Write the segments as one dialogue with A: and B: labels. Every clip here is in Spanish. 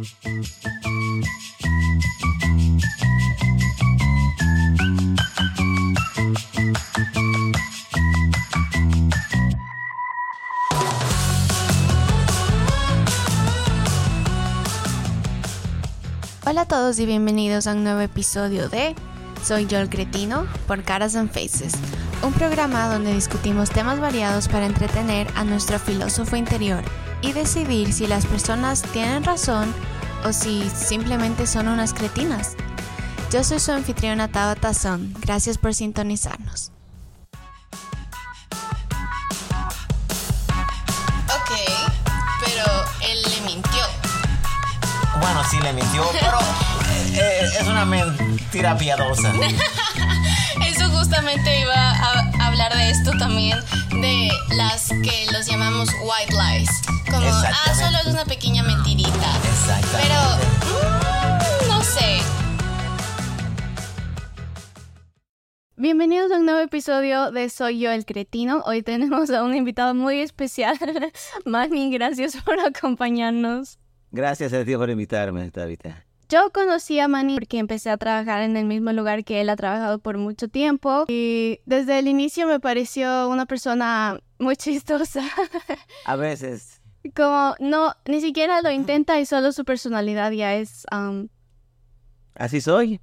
A: Hola a todos y bienvenidos a un nuevo episodio de Soy yo el cretino por Caras and Faces, un programa donde discutimos temas variados para entretener a nuestro filósofo interior y decidir si las personas tienen razón o si simplemente son unas cretinas. Yo soy su anfitriona Tabata Son, gracias por sintonizarnos.
B: Ok, pero él le mintió.
C: Bueno, sí le mintió, pero eh, eh, es una mentira piadosa.
B: Eso justamente iba a hablar de esto también, de las que los llamamos white lies. Como, ah, solo es una pequeña mentirita.
C: Exactamente.
B: Pero, mm, no sé.
A: Bienvenidos a un nuevo episodio de Soy yo el cretino. Hoy tenemos a un invitado muy especial. Mami, gracias por acompañarnos.
C: Gracias a ti por invitarme, Tabita.
A: Yo conocí a Manny porque empecé a trabajar en el mismo lugar que él ha trabajado por mucho tiempo y desde el inicio me pareció una persona muy chistosa.
C: A veces,
A: Como no, ni siquiera lo intenta y solo su personalidad ya es... um,
C: así soy.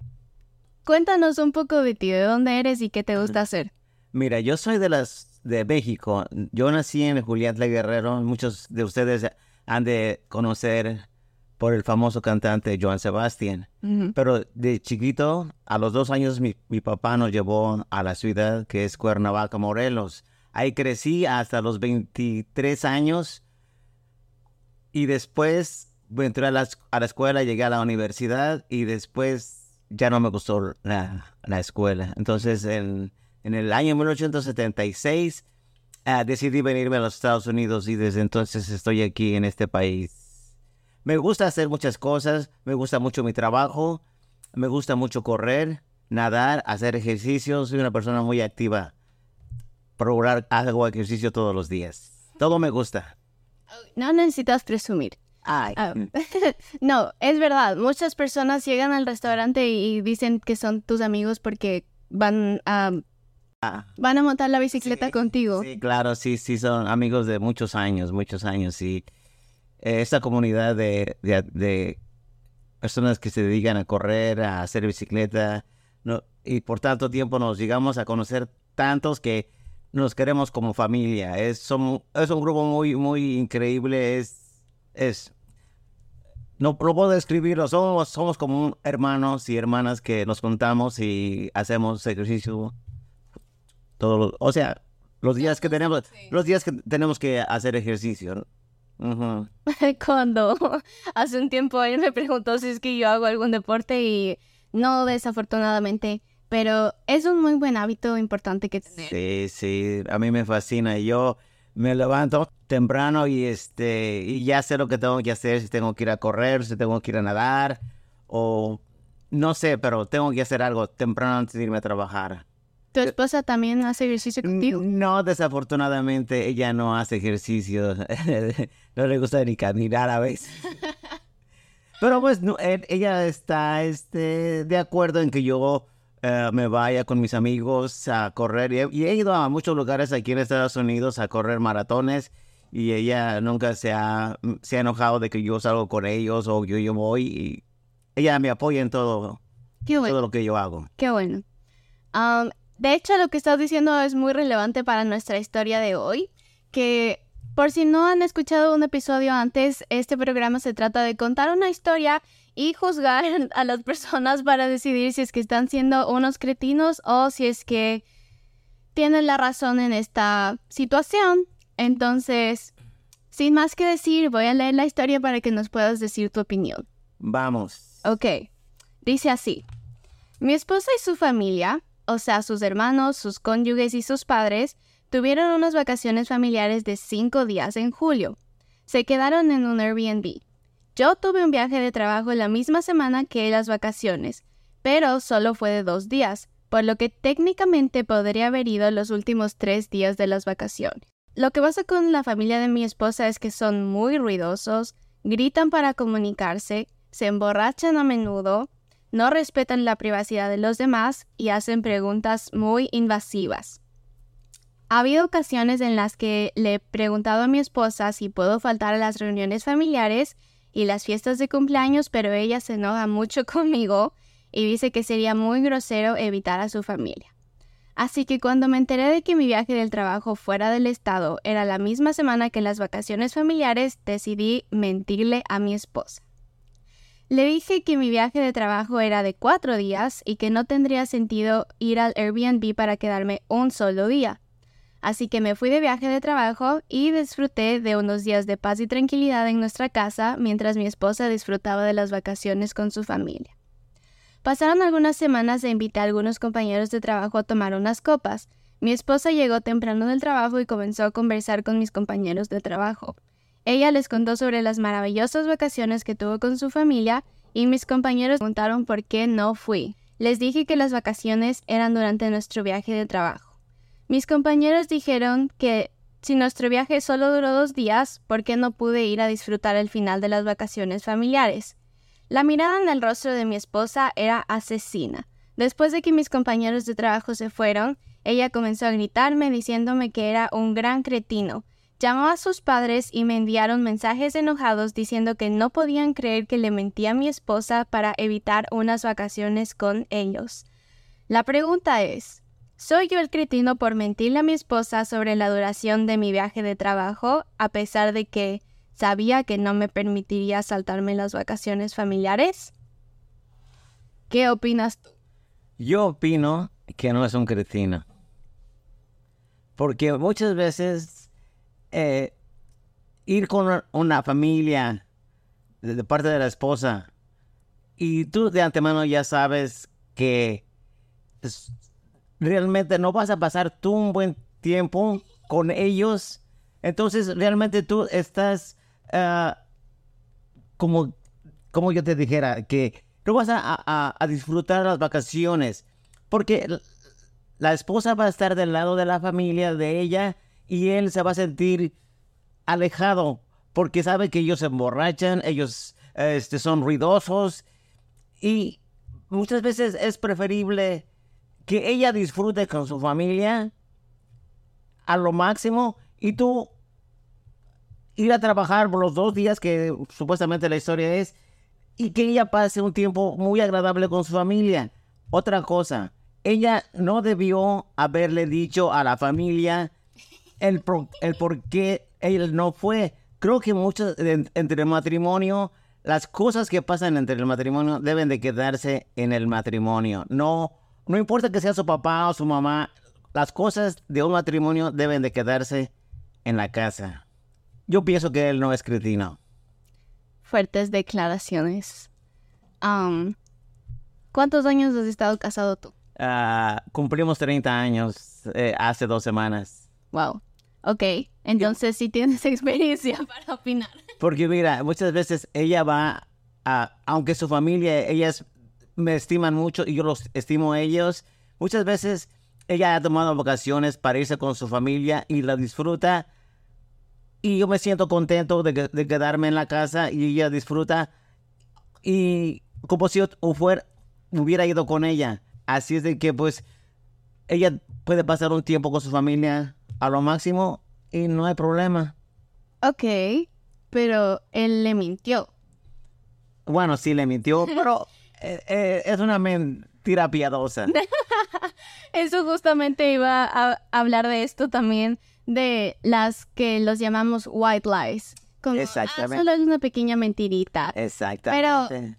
A: Cuéntanos un poco de ti, de dónde eres y qué te gusta hacer.
C: Mira, yo soy de las de México. Yo nací en Julián de Guerrero. Muchos de ustedes han de conocer por el famoso cantante Joan Sebastián. Pero de chiquito, a los dos años, mi, mi papá nos llevó a la ciudad que es Cuernavaca, Morelos. Ahí crecí hasta los 23 años y después entré a la, a la escuela, llegué a la universidad y después ya no me gustó la, la escuela. Entonces, en, en el año 1876 ah, decidí venirme a los Estados Unidos y desde entonces estoy aquí en este país. Me gusta hacer muchas cosas, me gusta mucho mi trabajo, me gusta mucho correr, nadar, hacer ejercicios, soy una persona muy activa. Procurar hago ejercicio todos los días. Todo me gusta.
A: No necesitas presumir.
C: Ay.
A: Ah, no, es verdad. Muchas personas llegan al restaurante y dicen que son tus amigos porque van a,
C: Ah,
A: van a montar la bicicleta
C: Sí,
A: contigo.
C: Sí, claro, sí, sí, son amigos de muchos años, muchos años. Y eh, esta comunidad de, de- de personas que se dedican a correr, a hacer bicicleta, no, y por tanto tiempo nos llegamos a conocer tantos que nos queremos como familia. Es, son- es un grupo muy, muy increíble. Es, es, no, no puedo describirlo. Somos, somos como hermanos y hermanas que nos juntamos y hacemos ejercicio todos los- o sea, los días que tenemos,
B: Sí.
C: los días que tenemos que hacer ejercicio.
A: Cuando hace un tiempo él me preguntó si es que yo hago algún deporte y no desafortunadamente, pero es un muy buen hábito importante que tener.
C: Sí, sí, a mí me fascina. Yo me levanto temprano y este y ya sé lo que tengo que hacer, si tengo que ir a correr, si tengo que ir a nadar o no sé, pero tengo que hacer algo temprano antes de irme a trabajar.
A: ¿Tu esposa también hace ejercicio contigo?
C: No, desafortunadamente ella no hace ejercicio. no le gusta ni caminar a veces. Pero pues no, él- ella está este, de acuerdo en que yo eh, me vaya con mis amigos a correr. Y he, y he ido a muchos lugares aquí en Estados Unidos a correr maratones. Y ella nunca se ha, se ha enojado de que yo salgo con ellos o yo, yo voy. Y ella me apoya en todo,
A: Qué bueno.
C: todo lo que yo hago.
A: Qué bueno. Am, de hecho, lo que estás diciendo es muy relevante para nuestra historia de hoy, que por si no han escuchado un episodio antes, este programa se trata de contar una historia y juzgar a las personas para decidir si es que están siendo unos cretinos o si es que tienen la razón en esta situación. Entonces, sin más que decir, voy a leer la historia para que nos puedas decir tu opinión.
C: Vamos.
A: Ok, dice así. Mi esposa y su familia, o sea, sus hermanos, sus cónyuges y sus padres, tuvieron unas vacaciones familiares de cinco días en julio. Se quedaron en un Airbnb. Yo tuve un viaje de trabajo la misma semana que las vacaciones, pero solo fue de dos días, por lo que técnicamente podría haber ido los últimos tres días de las vacaciones. Lo que pasa con la familia de mi esposa es que son muy ruidosos, gritan para comunicarse, se emborrachan a menudo, no respetan la privacidad de los demás y hacen preguntas muy invasivas. Ha habido ocasiones en las que le he preguntado a mi esposa si puedo faltar a las reuniones familiares y las fiestas de cumpleaños, pero ella se enoja mucho conmigo y dice que sería muy grosero evitar a su familia. Así que cuando me enteré de que mi viaje del trabajo fuera del estado era la misma semana que las vacaciones familiares, decidí mentirle a mi esposa. Le dije que mi viaje de trabajo era de cuatro días y que no tendría sentido ir al Airbnb para quedarme un solo día. Así que me fui de viaje de trabajo y disfruté de unos días de paz y tranquilidad en nuestra casa mientras mi esposa disfrutaba de las vacaciones con su familia. Pasaron algunas semanas e invité a algunos compañeros de trabajo a tomar unas copas. Mi esposa llegó temprano del trabajo y comenzó a conversar con mis compañeros de trabajo. Ella les contó sobre las maravillosas vacaciones que tuvo con su familia y mis compañeros preguntaron por qué no fui. Les dije que las vacaciones eran durante nuestro viaje de trabajo. Mis compañeros dijeron que si nuestro viaje solo duró dos días, ¿por qué no pude ir a disfrutar el final de las vacaciones familiares? La mirada en el rostro de mi esposa era asesina. Después de que mis compañeros de trabajo se fueron, ella comenzó a gritarme diciéndome que era un gran cretino, Llamó a sus padres y me enviaron mensajes enojados diciendo que no podían creer que le mentía a mi esposa para evitar unas vacaciones con ellos. La pregunta es, ¿soy yo el cretino por mentirle a mi esposa sobre la duración de mi viaje de trabajo a pesar de que sabía que no me permitiría saltarme las vacaciones familiares? ¿Qué opinas tú?
C: Yo opino que no es un cretino. Porque muchas veces eh, ir con una familia de, parte de la esposa y tú de antemano ya sabes que realmente no vas a pasar tú un buen tiempo con ellos, entonces realmente tú estás ah, como, como yo te dijera, que no vas a, a disfrutar las vacaciones, porque la esposa va a estar del lado de la familia de ella y él se va a sentir alejado porque sabe que ellos se emborrachan, ellos este, son ruidosos y muchas veces es preferible que ella disfrute con su familia a lo máximo y tú ir a trabajar los dos días que supuestamente la historia es y que ella pase un tiempo muy agradable con su familia. Otra cosa, ella no debió haberle dicho a la familia el, el por qué él no fue. Creo que mucho entre el matrimonio, las cosas que pasan entre el matrimonio deben de quedarse en el matrimonio. No, no importa que sea su papá o su mamá, las cosas de un matrimonio deben de quedarse en la casa. Yo pienso que él no es cretino.
A: Fuertes declaraciones. ¿Cuántos años has estado casado tú?
C: Ah, cumplimos 30 años eh, hace dos semanas.
A: Wow. Ok, entonces sí tienes experiencia para opinar.
C: Porque mira, muchas veces ella va a, aunque su familia, ellas me estiman mucho y yo los estimo a ellos, muchas veces ella ha tomado vacaciones para irse con su familia y la disfruta. Y yo me siento contento de, quedarme en la casa y ella disfruta. Y como si yo hubiera ido con ella. Así es de que pues ella puede pasar un tiempo con su familia a lo máximo y no hay problema.
A: Ok, pero él le mintió.
C: Bueno, sí le mintió, pero eh, es una mentira piadosa.
A: Eso justamente iba a hablar de esto también, de las que los llamamos white lies. Como, ah, Exactamente. solo es una pequeña mentirita.
C: Exactamente.
A: Pero, mm,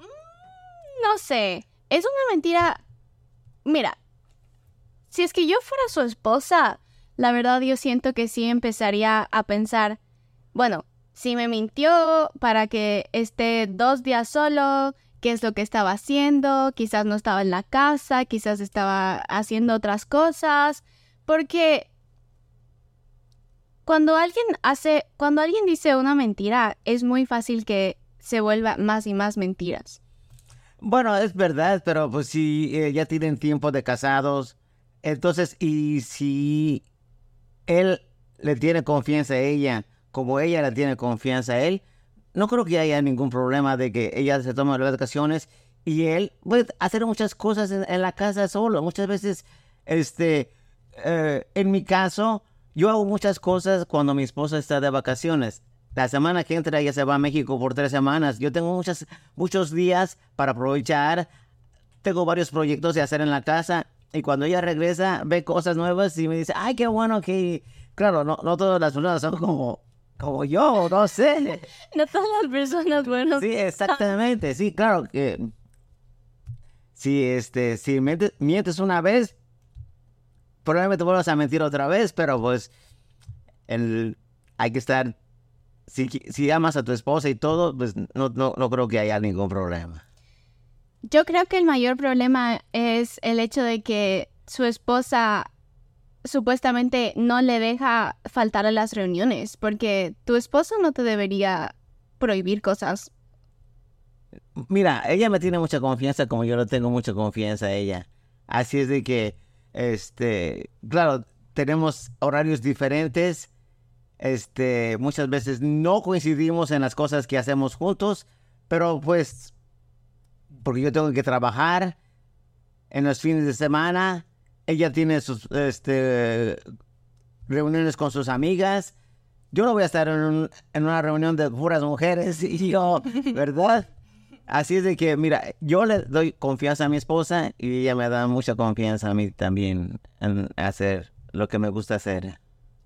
A: no sé, es una mentira... Mira, si es que yo fuera su esposa, la verdad yo siento que sí empezaría a pensar, bueno, si me mintió para que esté dos días solo, qué es lo que estaba haciendo, quizás no estaba en la casa, quizás estaba haciendo otras cosas, porque cuando alguien hace, cuando alguien dice una mentira, es muy fácil que se vuelva más y más mentiras.
C: Bueno, es verdad, pero pues si eh, ya tienen tiempo de casados, entonces, y si él le tiene confianza a ella, como ella le tiene confianza a él, no creo que haya ningún problema de que ella se tome las vacaciones y él puede hacer muchas cosas en, la casa solo. Muchas veces, este, eh, en mi caso, yo hago muchas cosas cuando mi esposa está de vacaciones. La semana que entra ella se va a México por tres semanas. Yo tengo muchas, muchos días para aprovechar. Tengo varios proyectos de hacer en la casa y cuando ella regresa ve cosas nuevas y me dice, ay, qué bueno que... Claro, no, no todas las personas son como, como yo, no sé.
A: no todas las personas, bueno.
C: Sí, exactamente, sí, claro que... Si, este, si mientes, una vez, probablemente vuelvas a mentir otra vez, pero pues el, hay que estar... Si, si amas a tu esposa y todo, pues no, no, no creo que haya ningún problema.
A: Yo creo que el mayor problema es el hecho de que su esposa supuestamente no le deja faltar a las reuniones, porque tu esposo no te debería prohibir cosas.
C: Mira, ella me tiene mucha confianza como yo le tengo mucha confianza a ella. Así es de que, este, claro, tenemos horarios diferentes. Este, muchas veces no coincidimos en las cosas que hacemos juntos, pero pues porque yo tengo que trabajar en los fines de semana. Ella tiene sus este, reuniones con sus amigas. Yo no voy a estar en, una reunión de puras mujeres y yo, ¿verdad? Así es de que, mira, yo le doy confianza a mi esposa y ella me da mucha confianza a mí también en hacer lo que me gusta hacer.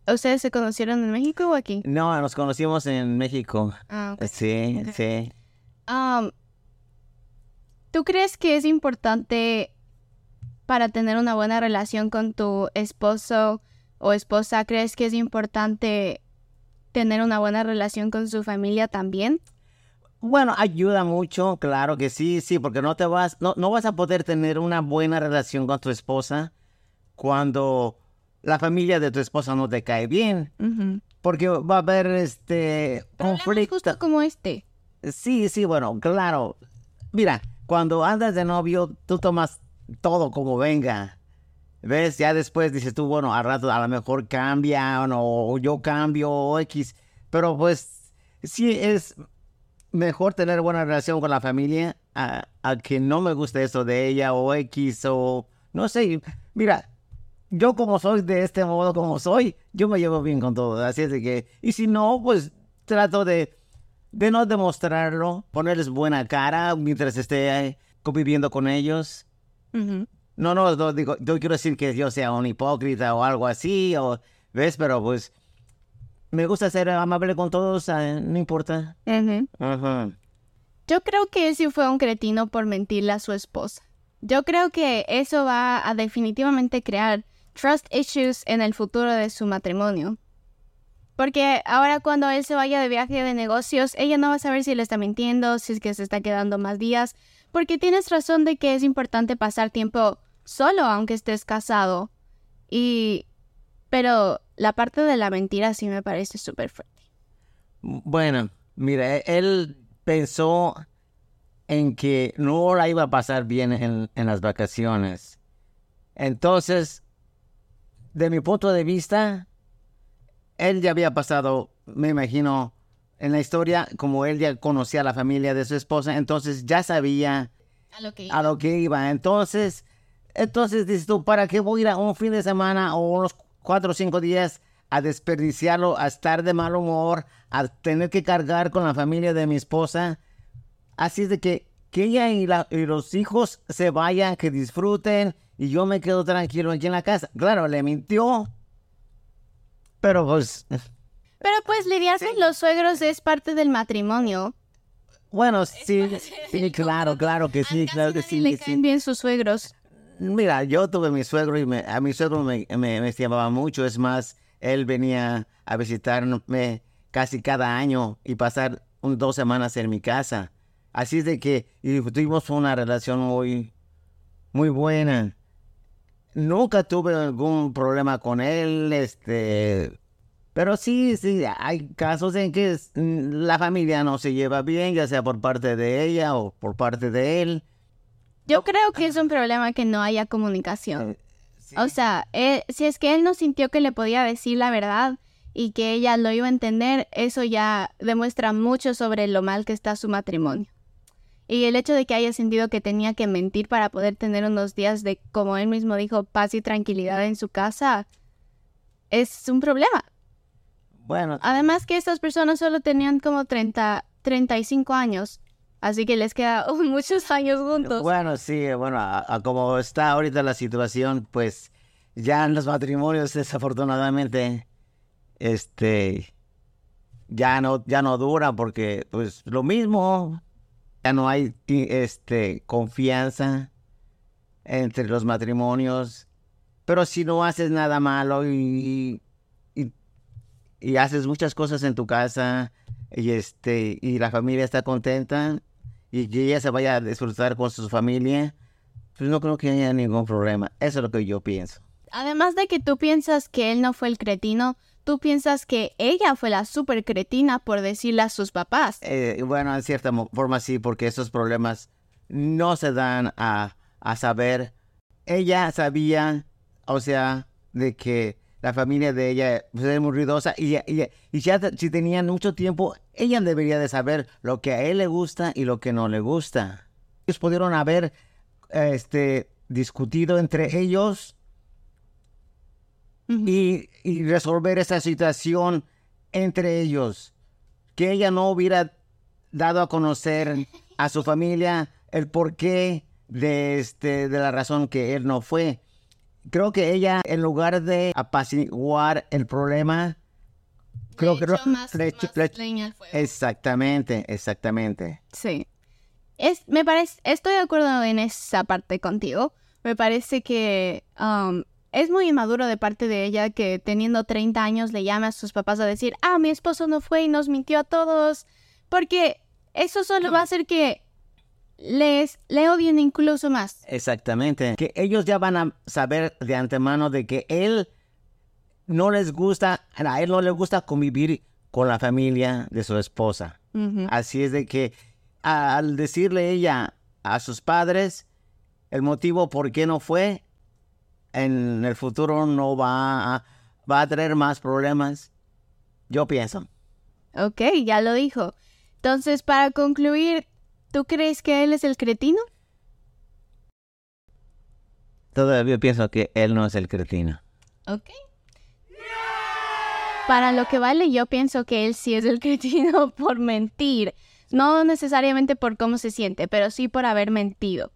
A: ¿Ustedes se conocieron en México o aquí?
C: No, nos conocimos en México. Ah, Sí, sí.
A: Um, ¿Tú crees que es importante para tener una buena relación con tu esposo o esposa? ¿Crees que es importante tener una buena relación con su familia también?
C: Bueno, ayuda mucho, claro que sí, sí, porque no te vas, no, no vas a poder tener una buena relación con tu esposa cuando la familia de tu esposa no te cae bien. Porque va a haber este
A: conflicto. justo como este.
C: Sí, sí, bueno, claro. Mira, cuando andas de novio, tú tomas todo como venga. ¿Ves? Ya después dices tú, bueno, al rato a lo mejor cambia o, yo cambio o X. Pero pues sí es mejor tener buena relación con la familia a, que no me guste eso de ella o X o no sé. Mira, yo como soy de este modo como soy, yo me llevo bien con todo. Así es de que, y si no, pues trato de de no demostrarlo, ponerles buena cara mientras esté conviviendo con ellos. No, no, digo, yo quiero decir que yo sea un hipócrita o algo así, o, ¿ves? Pero pues me gusta ser amable con todos, no importa.
A: Yo creo que ese fue un cretino por mentirle a su esposa. Yo creo que eso va a definitivamente crear trust issues en el futuro de su matrimonio. Porque ahora cuando él se vaya de viaje de negocios, ella no va a saber si le está mintiendo, si es que se está quedando más días. Porque tienes razón de que es importante pasar tiempo solo aunque estés casado. Y... Pero la parte de la mentira sí me parece súper fuerte.
C: Bueno, mira, e-, él pensó en que no la iba a pasar bien en, en las vacaciones. Entonces, de mi punto de vista, él ya había pasado, me imagino, en la historia, como él ya conocía a la familia de su esposa, entonces ya sabía
A: a lo que
C: iba. lo que iba. Entonces, entonces dices tú, ¿para qué voy a ir a un fin de semana o unos cuatro o cinco días a desperdiciarlo, a estar de mal humor, a tener que cargar con la familia de mi esposa? Así es de que, que ella y, y los hijos se vayan, que disfruten y yo me quedo tranquilo aquí en la casa. Claro, le mintió, pero pues...
A: Pero pues lidiar con los suegros es parte del matrimonio.
C: Bueno, sí, sí, claro, claro que sí, claro que sí.
A: le caen bien sus suegros.
C: Mira, yo tuve mi suegro y a mi suegro me, me, me estimaba mucho. Es más, él venía a visitarme casi cada año y pasar un, dos semanas en mi casa. Así es de que tuvimos una relación muy, muy buena nunca tuve algún problema con él, este, pero sí, sí, hay casos en que la familia no se lleva bien, ya sea por parte de ella o por parte de él.
A: Yo creo que es un problema que no haya comunicación. Eh, o sea, si es que él no sintió que le podía decir la verdad y que ella lo iba a entender, eso ya demuestra mucho sobre lo mal que está su matrimonio. Y el hecho de que haya sentido que tenía que mentir para poder tener unos días de, como él mismo dijo, paz y tranquilidad en su casa, es un problema.
C: Bueno,
A: Además que estas personas solo tenían como 30, 35 años, así que les queda muchos años juntos.
C: bueno, sí, bueno, a, a como está ahorita la situación, pues ya en los matrimonios desafortunadamente, este, ya no, ya no dura porque, pues, lo mismo, ya no hay, este, confianza entre los matrimonios. Pero si no haces nada malo y, y, y haces muchas cosas en tu casa y este y la familia está contenta y que ella se vaya a disfrutar con su familia, pues no creo que haya ningún problema. Eso es lo que yo pienso.
A: Además de que tú piensas que él no fue el cretino, tú piensas que ella fue la super cretina por decirle a sus papás.
C: Eh, bueno, en cierta forma sí, porque esos problemas no se dan a, a saber. Ella sabía, o sea, de que la familia de ella pues, era muy ruidosa y, y, y ya si tenían mucho tiempo, ella debería de saber lo que a él le gusta y lo que no le gusta. Ellos pudieron haber este, discutido entre ellos y, y resolver esa situación entre ellos. Que ella no hubiera dado a conocer a su familia el porqué de, este, de la razón que él no fue. Creo que ella, en lugar de apaciguar el problema, creo que. Exactamente, exactamente.
A: Sí. Es, me parece, estoy de acuerdo en esa parte contigo. Me parece que um, es muy inmaduro de parte de ella que teniendo 30 años le llame a sus papás a decir, ah, mi esposo no fue y nos mintió a todos. Porque eso solo va a hacer que les le odien incluso más.
C: Exactamente. Que ellos ya van a saber de antemano de que él no les gusta, a él no le gusta convivir con la familia de su esposa. Así es de que a- al decirle ella a sus padres el motivo por qué no fue, en el futuro no va a, va a traer más problemas. Yo pienso.
A: Ok, ya lo dijo. Entonces, para concluir, ¿tú crees que él es el cretino?
C: Todavía pienso que él no es el cretino.
A: Ok. Para lo que vale, yo pienso que él sí es el cretino por mentir. No necesariamente por cómo se siente, pero sí por haber mentido.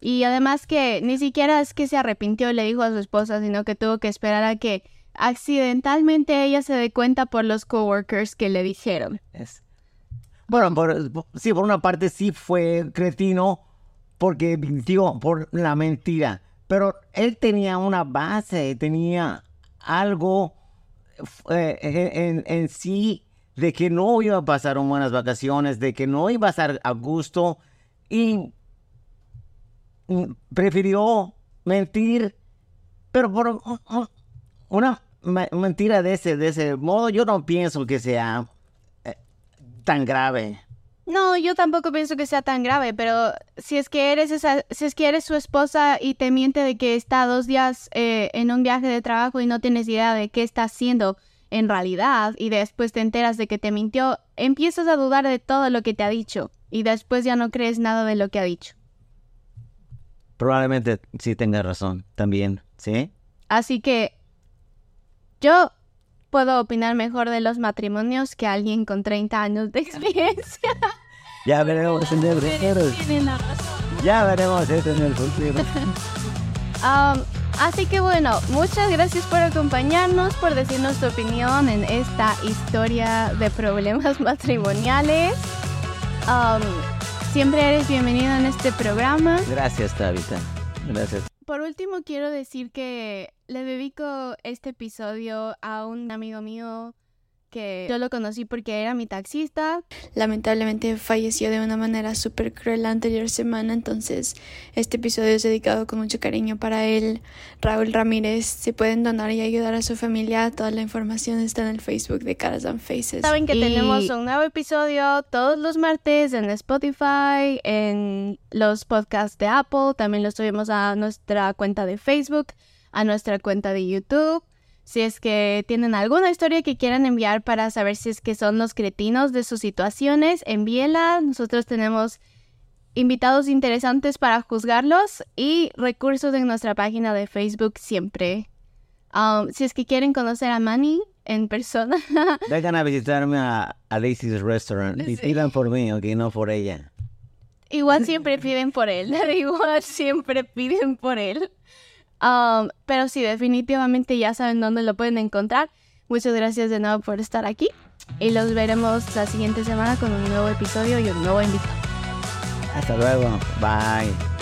A: Y además que ni siquiera es que se arrepintió y le dijo a su esposa, sino que tuvo que esperar a que accidentalmente ella se dé cuenta por los coworkers que le dijeron.
C: Es- Bueno, por- sí, por una parte sí fue cretino porque mintió por la mentira, pero él tenía una base, tenía algo eh, en, en sí de que no iba a pasar buenas vacaciones, de que no iba a estar a gusto y prefirió mentir, pero por un- un- una me- mentira de ese, de ese modo yo no pienso que sea tan grave.
A: No, yo tampoco pienso que sea tan grave, pero si es que eres esa, si es que eres su esposa y te miente de que está dos días eh, en un viaje de trabajo y no tienes idea de qué está haciendo en realidad y después te enteras de que te mintió, empiezas a dudar de todo lo que te ha dicho y después ya no crees nada de lo que ha dicho.
C: Probablemente sí tenga razón también, ¿sí?
A: Así que yo puedo opinar mejor de los matrimonios que alguien con 30 años de experiencia.
C: Ya veremos en el futuro. Ya veremos eso en el futuro.
A: Um, así que bueno, muchas gracias por acompañarnos, por decirnos tu opinión en esta historia de problemas matrimoniales. Um, siempre eres bienvenido en este programa.
C: Gracias, Tabitha. Gracias.
A: Por último, quiero decir que le dedico este episodio a un amigo mío que yo lo conocí porque era mi taxista.
D: Lamentablemente falleció de una manera súper cruel la anterior semana, entonces este episodio es dedicado con mucho cariño para él. Raúl Ramírez, si pueden donar y ayudar a su familia, toda la información está en el Facebook de Caras and Faces.
A: Saben que
D: Y-
A: tenemos un nuevo episodio todos los martes en Spotify, en los podcasts de Apple, también lo subimos a nuestra cuenta de Facebook, a nuestra cuenta de YouTube. Si es que tienen alguna historia que quieran enviar para saber si es que son los cretinos de sus situaciones, envíela. Nosotros tenemos invitados interesantes para juzgarlos y recursos en nuestra página de Facebook siempre. Um, si es que quieren conocer a Manny en persona.
C: Vengan a visitarme a, a Restaurant y
A: Sí.
C: pidan por mí, ok, no por ella.
A: Igual siempre piden por él. Igual siempre piden por él. Um, pero sí, definitivamente ya saben dónde lo pueden encontrar. Muchas gracias de nuevo por estar aquí. Y los veremos la siguiente semana con un nuevo episodio y un nuevo invitado.
C: Hasta luego. Bye.